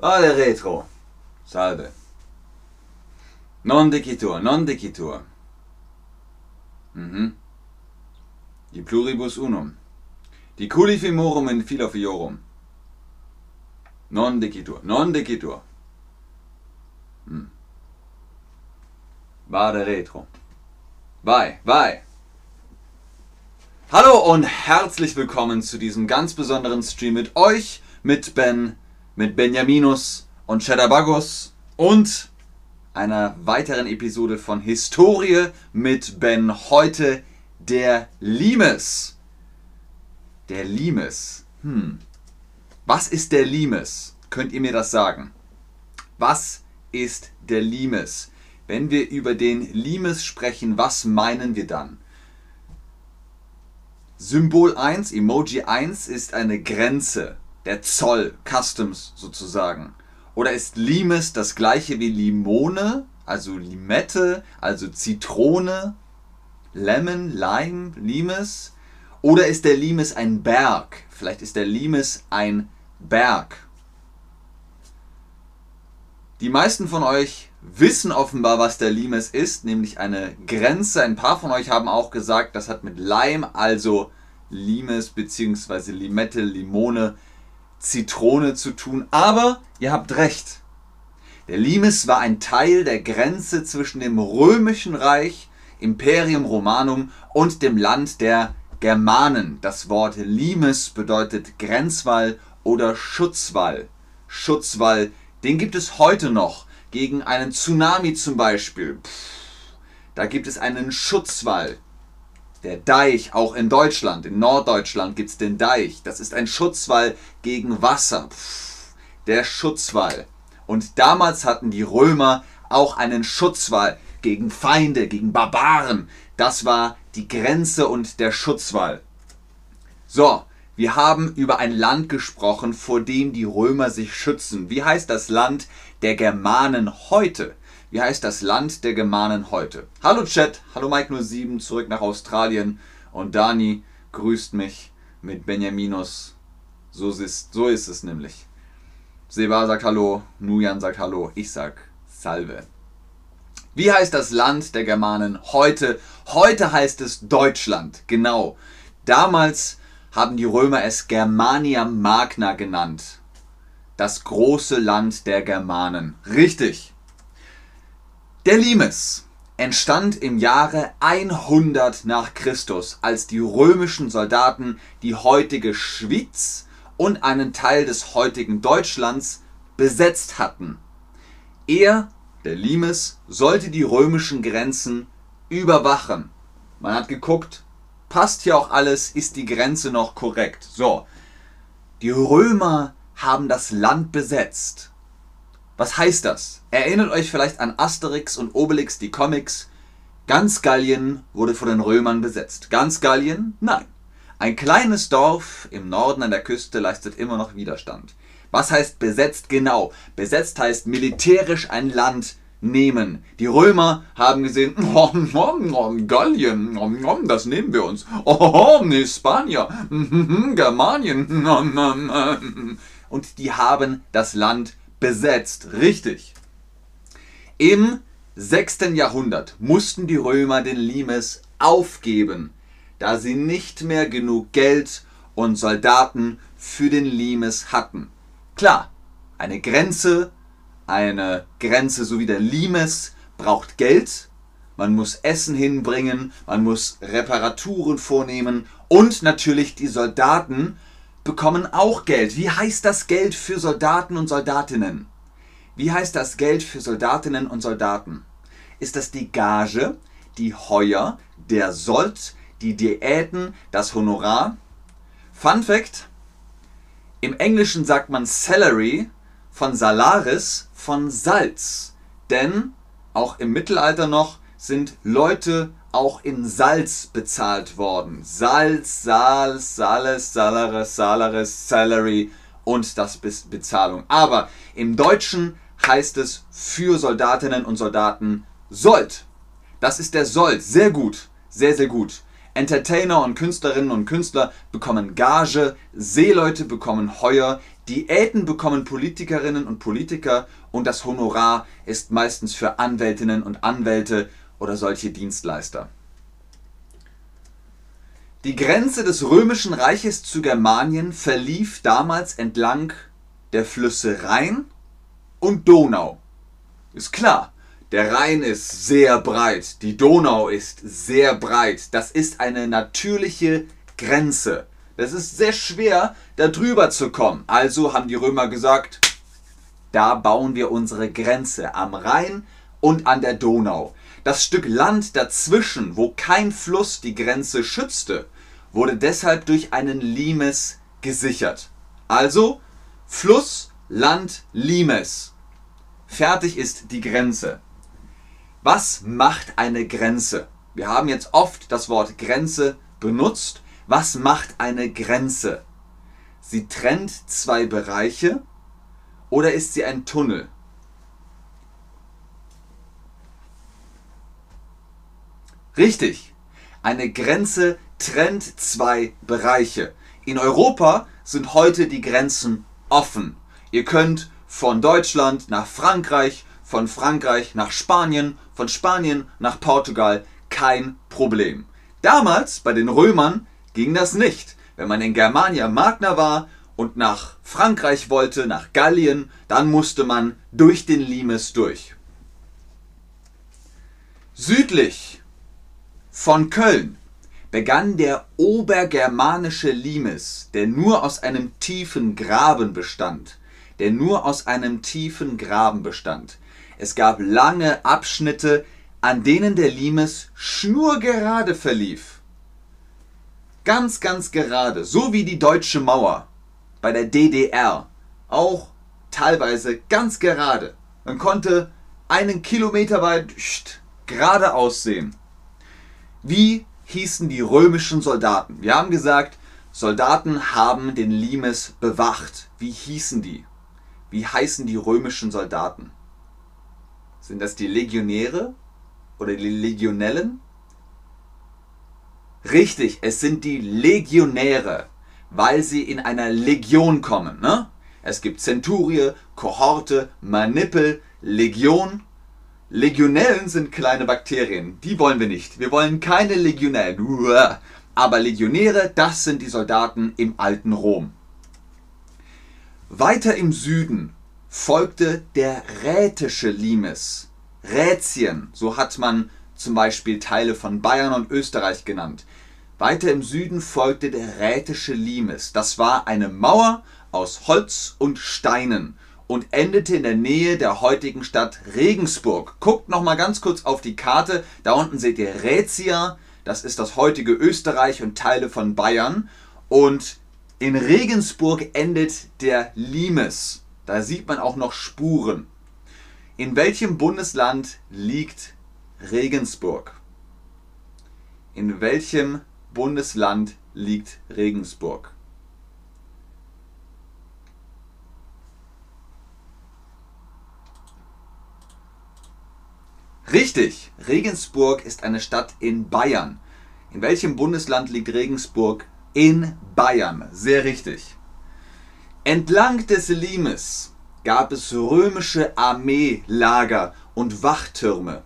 Vale retro. Salve. Non dicitur, non dicitur. Mhm. Die pluribus unum. Die culifimorum in philofiorum. Non dicitur, non dicitur. Hm. Vade retro. Vai, vai. Hallo und herzlich willkommen zu diesem ganz besonderen Stream mit euch, mit Ben, mit Benjaminus und Cheddarbagos und einer weiteren Episode von Historie mit Ben. Heute der Limes. Der Limes. Hm. Was ist der Limes? Könnt ihr mir das sagen? Was ist der Limes? Wenn wir über den Limes sprechen, was meinen wir dann? Symbol 1, Emoji 1 ist eine Grenze, der Zoll, Customs sozusagen. Oder ist Limes das gleiche wie Limone, also Limette, also Zitrone, Lemon, Lime, Limes? Oder ist der Limes ein Berg? Vielleicht ist der Limes ein Berg. Die meisten von euch wissen offenbar, was der Limes ist, nämlich eine Grenze. Ein paar von euch haben auch gesagt, das hat mit Leim, also Limes bzw. Limette, Limone, Zitrone zu tun. Aber ihr habt recht. Der Limes war ein Teil der Grenze zwischen dem römischen Reich, Imperium Romanum und dem Land der Germanen. Das Wort Limes bedeutet Grenzwall oder Schutzwall. Schutzwall, den gibt es heute noch gegen einen Tsunami zum Beispiel. Pff, da gibt es einen Schutzwall. Der Deich, auch in Deutschland, in Norddeutschland gibt es den Deich. Das ist ein Schutzwall gegen Wasser. Pff, der Schutzwall. Und damals hatten die Römer auch einen Schutzwall gegen Feinde, gegen Barbaren. Das war die Grenze und der Schutzwall. So, wir haben über ein Land gesprochen, vor dem die Römer sich schützen. Wie heißt das Land der Germanen heute? Wie heißt das Land der Germanen heute? Hallo Chat, hallo Mike07 zurück nach Australien und Dani grüßt mich mit Benjaminus. So ist, so ist es nämlich. Seba sagt Hallo, Nujan sagt Hallo, ich sag Salve. Wie heißt das Land der Germanen heute? Heute heißt es Deutschland, genau. Damals haben die Römer es Germania Magna genannt. Das große Land der Germanen. Richtig. Der Limes entstand im Jahre 100 nach Christus, als die römischen Soldaten die heutige Schweiz und einen Teil des heutigen Deutschlands besetzt hatten. Er, der Limes, sollte die römischen Grenzen überwachen. Man hat geguckt, passt hier auch alles, ist die Grenze noch korrekt. So, die Römer haben das Land besetzt. Was heißt das? Erinnert euch vielleicht an Asterix und Obelix, die Comics. Ganz Gallien wurde von den Römern besetzt. Ganz Gallien? Nein. Ein kleines Dorf im Norden an der Küste leistet immer noch Widerstand. Was heißt besetzt genau? Besetzt heißt militärisch ein Land nehmen. Die Römer haben gesehen, oh, oh, oh, Gallien, das nehmen wir uns. Oh, Spanier, Germanien. Und die haben das Land besetzt. Richtig. Im 6. Jahrhundert mussten die Römer den Limes aufgeben, da sie nicht mehr genug Geld und Soldaten für den Limes hatten. Klar, eine Grenze eine Grenze so wie der Limes braucht Geld, man muss Essen hinbringen, man muss Reparaturen vornehmen und natürlich die Soldaten bekommen auch Geld. Wie heißt das Geld für Soldaten und Soldatinnen? Wie heißt das Geld für Soldatinnen und Soldaten? Ist das die Gage, die Heuer, der Sold, die Diäten, das Honorar? Fun Fact: Im Englischen sagt man Salary von Salaris von Salz. Denn auch im Mittelalter noch sind Leute auch in Salz bezahlt worden. Salz, Salz, Sales, Salaris, Salaris, Salary und das Bezahlung. Aber im Deutschen heißt es für Soldatinnen und Soldaten Sold. Das ist der Sold. Sehr gut. Sehr, sehr gut. Entertainer und Künstlerinnen und Künstler bekommen Gage, Seeleute bekommen Heuer, Diäten bekommen Politikerinnen und Politiker und das Honorar ist meistens für Anwältinnen und Anwälte oder solche Dienstleister. Die Grenze des römischen Reiches zu Germanien verlief damals entlang der Flüsse Rhein und Donau. Ist klar, der Rhein ist sehr breit, die Donau ist sehr breit. Das ist eine natürliche Grenze. Das ist sehr schwer, da drüber zu kommen. Also haben die Römer gesagt, da bauen wir unsere Grenze am Rhein und an der Donau. Das Stück Land dazwischen, wo kein Fluss die Grenze schützte, wurde deshalb durch einen Limes gesichert. Also Fluss, Land, Limes. Fertig ist die Grenze. Was macht eine Grenze? Wir haben jetzt oft das Wort Grenze benutzt. Was macht eine Grenze? Sie trennt zwei Bereiche oder ist sie ein Tunnel? Richtig. Eine Grenze trennt zwei Bereiche. In Europa sind heute die Grenzen offen. Ihr könnt von Deutschland nach Frankreich, von Frankreich nach Spanien, von Spanien nach Portugal, kein Problem. Damals bei den Römern ging das nicht. Wenn man in Germania Magna war und nach Frankreich wollte, nach Gallien, dann musste man durch den Limes durch. Südlich von Köln begann der obergermanische Limes, der nur aus einem tiefen Graben bestand, der nur aus einem tiefen Graben bestand. Es gab lange Abschnitte, an denen der Limes schnurgerade verlief. Ganz, ganz gerade, so wie die deutsche Mauer bei der DDR, auch teilweise ganz gerade. Man konnte einen Kilometer weit geradeaus sehen. Wie hießen die römischen Soldaten. Wir haben gesagt, Soldaten haben den Limes bewacht. Wie hießen die? Wie heißen die römischen Soldaten? Sind das die Legionäre oder die Legionellen? Richtig, es sind die Legionäre, weil sie in einer Legion kommen. Ne? Es gibt Zenturie, Kohorte, Manipel, Legion Legionellen sind kleine Bakterien. Die wollen wir nicht. Wir wollen keine Legionellen. Aber Legionäre, das sind die Soldaten im alten Rom. Weiter im Süden folgte der rätische Limes. Rätien, so hat man zum Beispiel Teile von Bayern und Österreich genannt. Weiter im Süden folgte der rätische Limes. Das war eine Mauer aus Holz und Steinen und endete in der Nähe der heutigen Stadt Regensburg. Guckt noch mal ganz kurz auf die Karte. Da unten seht ihr Rätia, das ist das heutige Österreich und Teile von Bayern. Und in Regensburg endet der Limes. Da sieht man auch noch Spuren. In welchem Bundesland liegt Regensburg? In welchem Bundesland liegt Regensburg? Richtig, Regensburg ist eine Stadt in Bayern. In welchem Bundesland liegt Regensburg? In Bayern. Sehr richtig. Entlang des Limes gab es römische Armeelager und Wachtürme.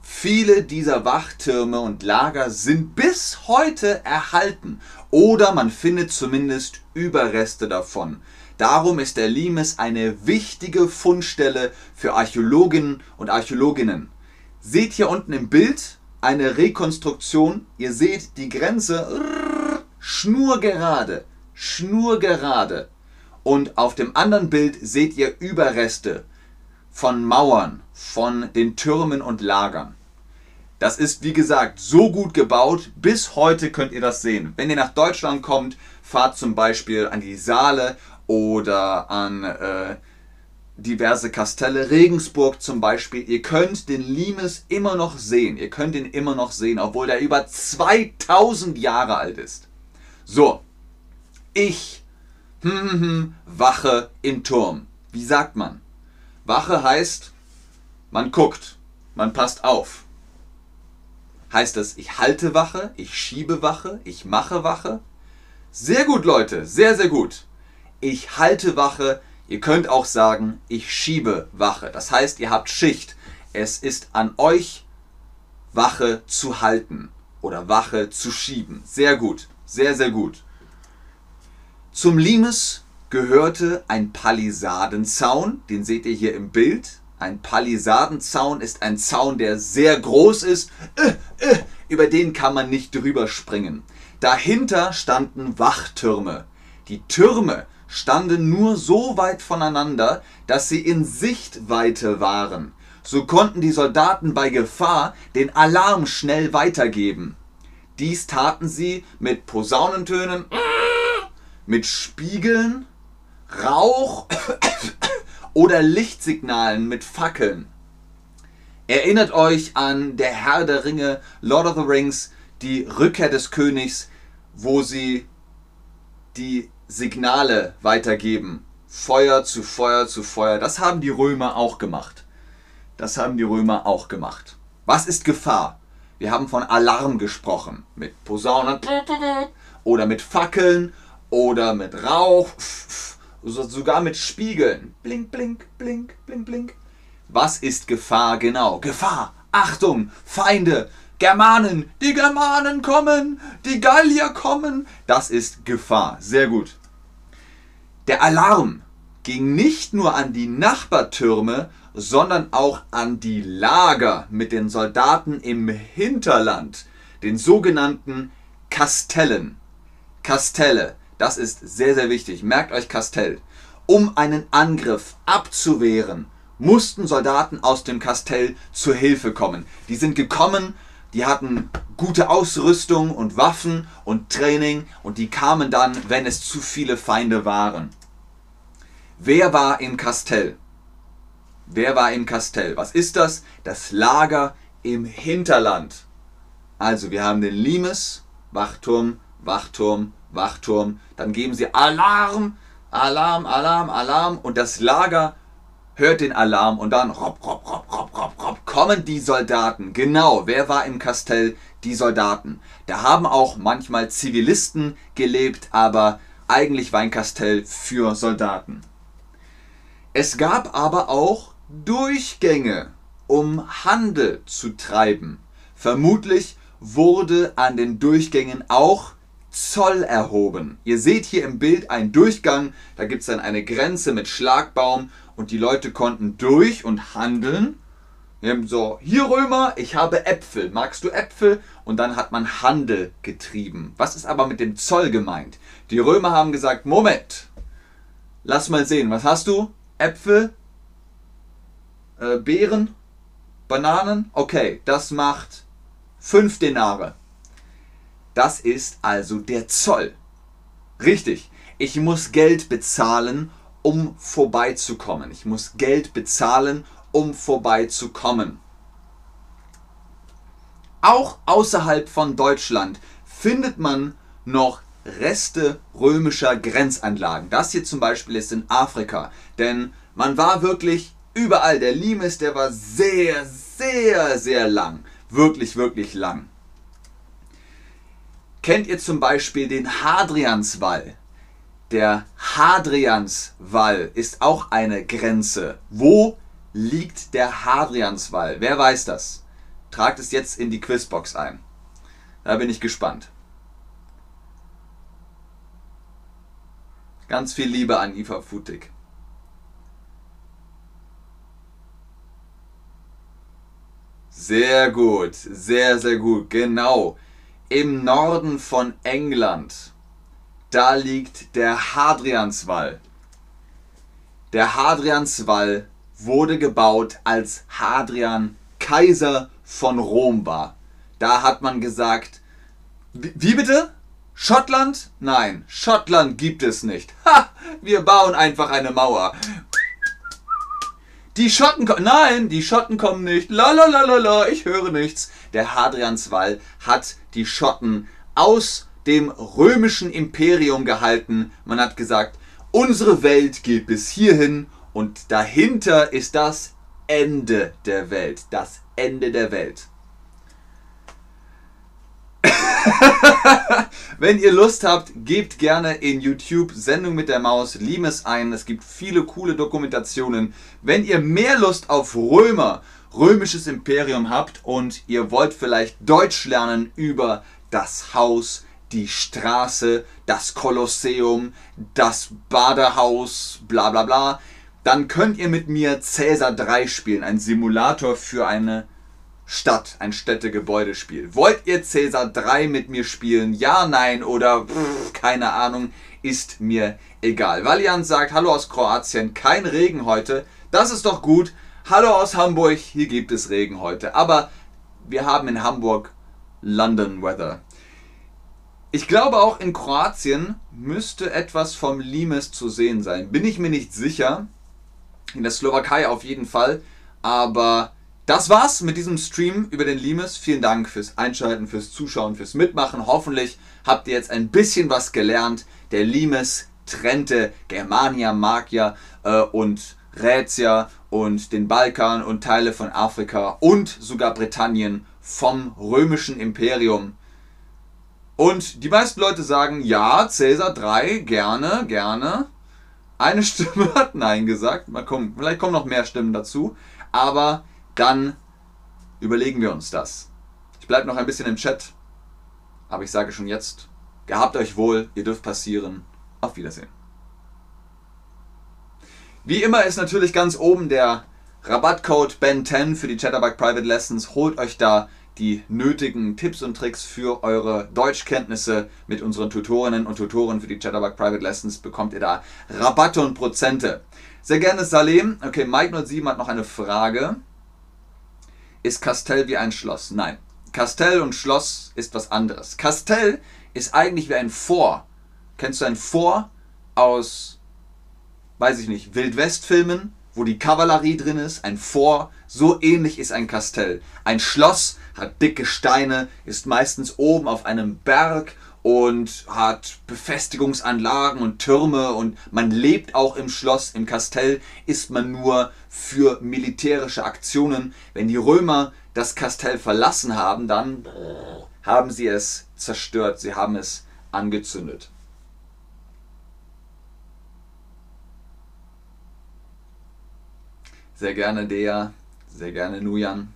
Viele dieser Wachtürme und Lager sind bis heute erhalten oder man findet zumindest Überreste davon. Darum ist der Limes eine wichtige Fundstelle für Archäologinnen und Archäologinnen seht hier unten im Bild eine Rekonstruktion. Ihr seht die Grenze schnurgerade, schnurgerade. Und auf dem anderen Bild seht ihr Überreste von Mauern, von den Türmen und Lagern. Das ist, wie gesagt, so gut gebaut. Bis heute könnt ihr das sehen. Wenn ihr nach Deutschland kommt, fahrt zum Beispiel an die Saale oder an äh, diverse Kastelle, Regensburg zum Beispiel. Ihr könnt den Limes immer noch sehen. Ihr könnt ihn immer noch sehen, obwohl der über 2000 Jahre alt ist. So, ich hm, hm, hm, wache im Turm. Wie sagt man? Wache heißt, man guckt, man passt auf. Heißt das, ich halte Wache, ich schiebe Wache, ich mache Wache? Sehr gut, Leute, sehr, sehr gut. ich halte Wache. Ihr könnt auch sagen, ich schiebe Wache. Das heißt, ihr habt Schicht. Es ist an euch, Wache zu halten oder Wache zu schieben. Sehr gut, sehr, sehr gut. Zum Limes gehörte ein Palisadenzaun, den seht ihr hier im Bild. Ein Palisadenzaun ist ein Zaun, der sehr groß ist, äh, äh, über den kann man nicht drüber springen. Dahinter standen Wachtürme. Die Türme standen nur so weit voneinander, dass sie in Sichtweite waren. So konnten die Soldaten bei Gefahr den Alarm schnell weitergeben. Dies taten sie mit Posaunentönen, mit Spiegeln, Rauch oder Lichtsignalen mit Fackeln. Erinnert euch an der Herr der Ringe, Lord of the Rings, die Rückkehr des Königs, wo sie die Signale weitergeben. Feuer zu Feuer zu Feuer. Das haben die Römer auch gemacht. Das haben die Römer auch gemacht. Was ist Gefahr? Wir haben von Alarm gesprochen. Mit Posaunen oder mit Fackeln oder mit Rauch, sogar mit Spiegeln. Blink, blink, blink, blink, blink. Was ist Gefahr genau? Gefahr! Achtung! Feinde! Germanen! Die Germanen kommen! Die Gallier kommen! Das ist Gefahr. Sehr gut. Der Alarm ging nicht nur an die Nachbartürme, sondern auch an die Lager mit den Soldaten im Hinterland, den sogenannten Kastellen. Kastelle, das ist sehr, sehr wichtig. Merkt euch Kastell. Um einen Angriff abzuwehren, mussten Soldaten aus dem Kastell zur Hilfe kommen. Die sind gekommen, die hatten gute Ausrüstung und Waffen und Training und die kamen dann, wenn es zu viele Feinde waren. Wer war im Kastell? Wer war im Kastell? Was ist das? Das Lager im Hinterland. Also wir haben den Limes, Wachturm, Wachturm, Wachturm. Dann geben sie Alarm, Alarm, Alarm, Alarm und das Lager hört den Alarm und dann rob, rob, rob, rob, rob, rob, kommen die Soldaten. Genau, wer war im Kastell? Die Soldaten. Da haben auch manchmal Zivilisten gelebt, aber eigentlich war ein Kastell für Soldaten. Es gab aber auch Durchgänge, um Handel zu treiben. Vermutlich wurde an den Durchgängen auch Zoll erhoben. Ihr seht hier im Bild einen Durchgang, da gibt es dann eine Grenze mit Schlagbaum und die Leute konnten durch und handeln. So, hier Römer, ich habe Äpfel, magst du Äpfel? Und dann hat man Handel getrieben. Was ist aber mit dem Zoll gemeint? Die Römer haben gesagt, Moment, lass mal sehen, was hast du? Äpfel, äh, Beeren, Bananen, okay, das macht 5 Denare. Das ist also der Zoll. Richtig, ich muss Geld bezahlen, um vorbeizukommen. Ich muss Geld bezahlen, um vorbeizukommen. Auch außerhalb von Deutschland findet man noch Reste römischer Grenzanlagen. Das hier zum Beispiel ist in Afrika, denn man war wirklich überall. Der Limes, der war sehr, sehr, sehr lang. Wirklich, wirklich lang. Kennt ihr zum Beispiel den Hadrianswall? Der Hadrianswall ist auch eine Grenze. Wo liegt der Hadrianswall? Wer weiß das? Tragt es jetzt in die Quizbox ein. Da bin ich gespannt. Ganz viel Liebe an Iva Futig. Sehr gut, sehr, sehr gut, genau im Norden von England, da liegt der Hadrianswall. Der Hadrianswall wurde gebaut, als Hadrian Kaiser von Rom war. Da hat man gesagt, wie bitte? Schottland? Nein, Schottland gibt es nicht. Ha, wir bauen einfach eine Mauer. Die Schotten kommen. Nein, die Schotten kommen nicht. La la la la la, ich höre nichts. Der Hadrianswall hat die Schotten aus dem römischen Imperium gehalten. Man hat gesagt, unsere Welt geht bis hierhin und dahinter ist das Ende der Welt. Das Ende der Welt. Wenn ihr Lust habt, gebt gerne in YouTube Sendung mit der Maus Limes ein. Es gibt viele coole Dokumentationen. Wenn ihr mehr Lust auf Römer, römisches Imperium habt und ihr wollt vielleicht Deutsch lernen über das Haus, die Straße, das Kolosseum, das Badehaus, bla bla bla, dann könnt ihr mit mir Cäsar 3 spielen, ein Simulator für eine Stadt, ein Städtegebäudespiel. Wollt ihr Cäsar 3 mit mir spielen? Ja, nein oder pff, keine Ahnung, ist mir egal. Valiant sagt, hallo aus Kroatien, kein Regen heute. Das ist doch gut. Hallo aus Hamburg, hier gibt es Regen heute. Aber wir haben in Hamburg London Weather. Ich glaube auch in Kroatien müsste etwas vom Limes zu sehen sein. Bin ich mir nicht sicher. In der Slowakei auf jeden Fall. Aber das war's mit diesem Stream über den Limes. Vielen Dank fürs Einschalten, fürs Zuschauen, fürs Mitmachen. Hoffentlich habt ihr jetzt ein bisschen was gelernt. Der Limes trennte Germania, Magier äh, und Rätia und den Balkan und Teile von Afrika und sogar Britannien vom römischen Imperium. Und die meisten Leute sagen, ja, Cäsar 3, gerne, gerne. Eine Stimme hat Nein gesagt. Mal gucken, vielleicht kommen noch mehr Stimmen dazu. Aber dann überlegen wir uns das. Ich bleibe noch ein bisschen im Chat, aber ich sage schon jetzt, gehabt euch wohl, ihr dürft passieren. Auf Wiedersehen. Wie immer ist natürlich ganz oben der Rabattcode BEN10 für die Chatterbug Private Lessons. Holt euch da die nötigen Tipps und Tricks für eure Deutschkenntnisse mit unseren Tutorinnen und Tutoren für die Chatterbug Private Lessons. Bekommt ihr da Rabatte und Prozente. Sehr gerne Salem. Okay, Mike07 hat noch eine Frage. Ist Kastell wie ein Schloss? Nein. Kastell und Schloss ist was anderes. Kastell ist eigentlich wie ein Fort. Kennst du ein Fort aus, weiß ich nicht, Wildwest-Filmen, wo die Kavallerie drin ist? Ein Fort. So ähnlich ist ein Kastell. Ein Schloss hat dicke Steine, ist meistens oben auf einem Berg und hat Befestigungsanlagen und Türme und man lebt auch im Schloss. Im Kastell ist man nur für militärische Aktionen. Wenn die Römer das Kastell verlassen haben, dann haben sie es zerstört, sie haben es angezündet. Sehr gerne Dea, sehr gerne Nujan.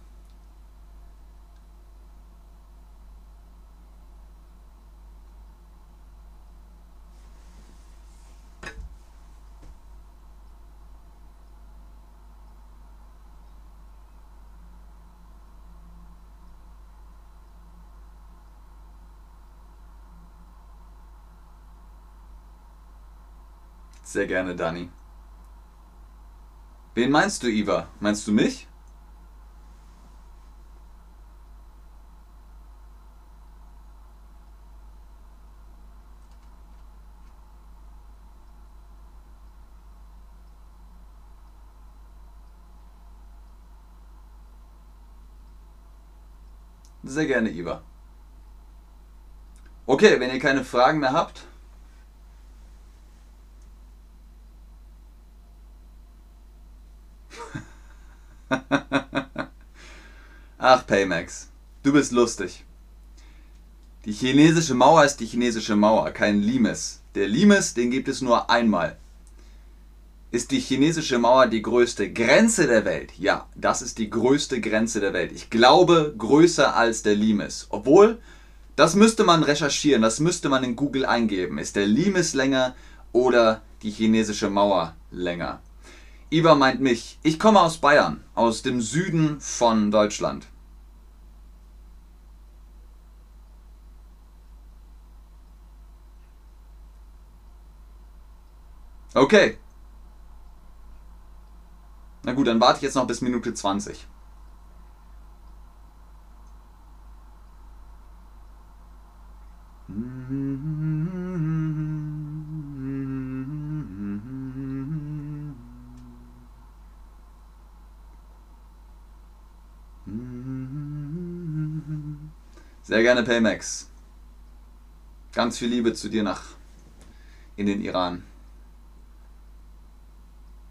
Sehr gerne, Dani. Wen meinst du, Iva? Meinst du mich? Sehr gerne, Iva. Okay, wenn ihr keine Fragen mehr habt, Ach, Paymax, du bist lustig. Die chinesische Mauer ist die chinesische Mauer, kein Limes. Der Limes, den gibt es nur einmal. Ist die chinesische Mauer die größte Grenze der Welt? Ja, das ist die größte Grenze der Welt. Ich glaube, größer als der Limes. Obwohl, das müsste man recherchieren, das müsste man in Google eingeben. Ist der Limes länger oder die chinesische Mauer länger? Iva meint mich. Ich komme aus Bayern, aus dem Süden von Deutschland. Okay. Na gut, dann warte ich jetzt noch bis Minute 20. Sehr gerne Paymax. Ganz viel Liebe zu dir nach in den Iran.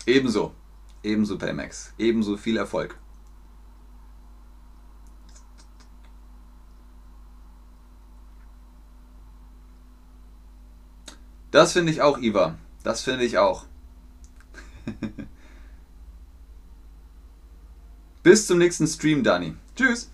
Ebenso. Ebenso Paymax. Ebenso viel Erfolg. Das finde ich auch, Iva. Das finde ich auch. Bis zum nächsten Stream, Dani. Tschüss.